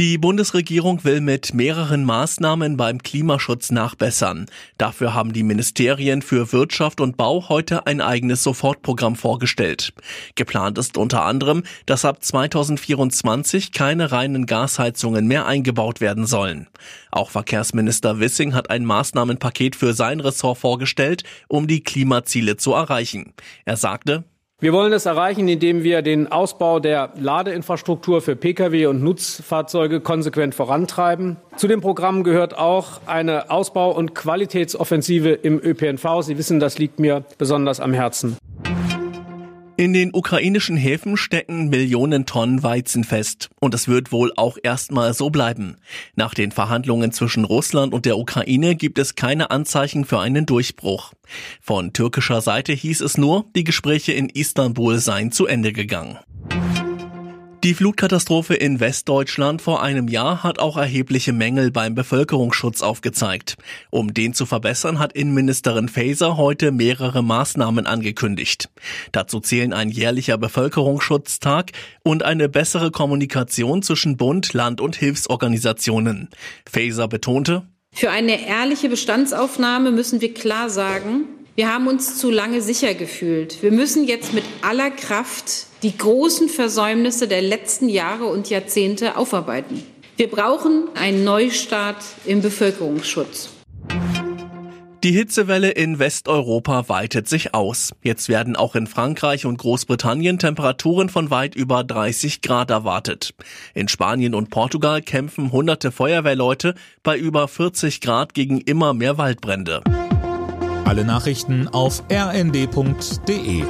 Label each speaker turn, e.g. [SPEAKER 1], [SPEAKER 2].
[SPEAKER 1] Die Bundesregierung will mit mehreren Maßnahmen beim Klimaschutz nachbessern. Dafür haben die Ministerien für Wirtschaft und Bau heute ein eigenes Sofortprogramm vorgestellt. Geplant ist unter anderem, dass ab 2024 keine reinen Gasheizungen mehr eingebaut werden sollen. Auch Verkehrsminister Wissing hat ein Maßnahmenpaket für sein Ressort vorgestellt, um die Klimaziele zu erreichen. Er sagte,
[SPEAKER 2] wir wollen es erreichen, indem wir den Ausbau der Ladeinfrastruktur für Pkw und Nutzfahrzeuge konsequent vorantreiben. Zu dem Programm gehört auch eine Ausbau- und Qualitätsoffensive im ÖPNV. Sie wissen, das liegt mir besonders am Herzen.
[SPEAKER 1] In den ukrainischen Häfen stecken Millionen Tonnen Weizen fest. Und es wird wohl auch erstmal so bleiben. Nach den Verhandlungen zwischen Russland und der Ukraine gibt es keine Anzeichen für einen Durchbruch. Von türkischer Seite hieß es nur, die Gespräche in Istanbul seien zu Ende gegangen. Die Flutkatastrophe in Westdeutschland vor einem Jahr hat auch erhebliche Mängel beim Bevölkerungsschutz aufgezeigt. Um den zu verbessern, hat Innenministerin Faeser heute mehrere Maßnahmen angekündigt. Dazu zählen ein jährlicher Bevölkerungsschutztag und eine bessere Kommunikation zwischen Bund, Land und Hilfsorganisationen. Faeser betonte,
[SPEAKER 3] für eine ehrliche Bestandsaufnahme müssen wir klar sagen, wir haben uns zu lange sicher gefühlt. Wir müssen jetzt mit aller Kraft die großen Versäumnisse der letzten Jahre und Jahrzehnte aufarbeiten. Wir brauchen einen Neustart im Bevölkerungsschutz.
[SPEAKER 1] Die Hitzewelle in Westeuropa weitet sich aus. Jetzt werden auch in Frankreich und Großbritannien Temperaturen von weit über 30 Grad erwartet. In Spanien und Portugal kämpfen hunderte Feuerwehrleute bei über 40 Grad gegen immer mehr Waldbrände.
[SPEAKER 4] Alle Nachrichten auf rnd.de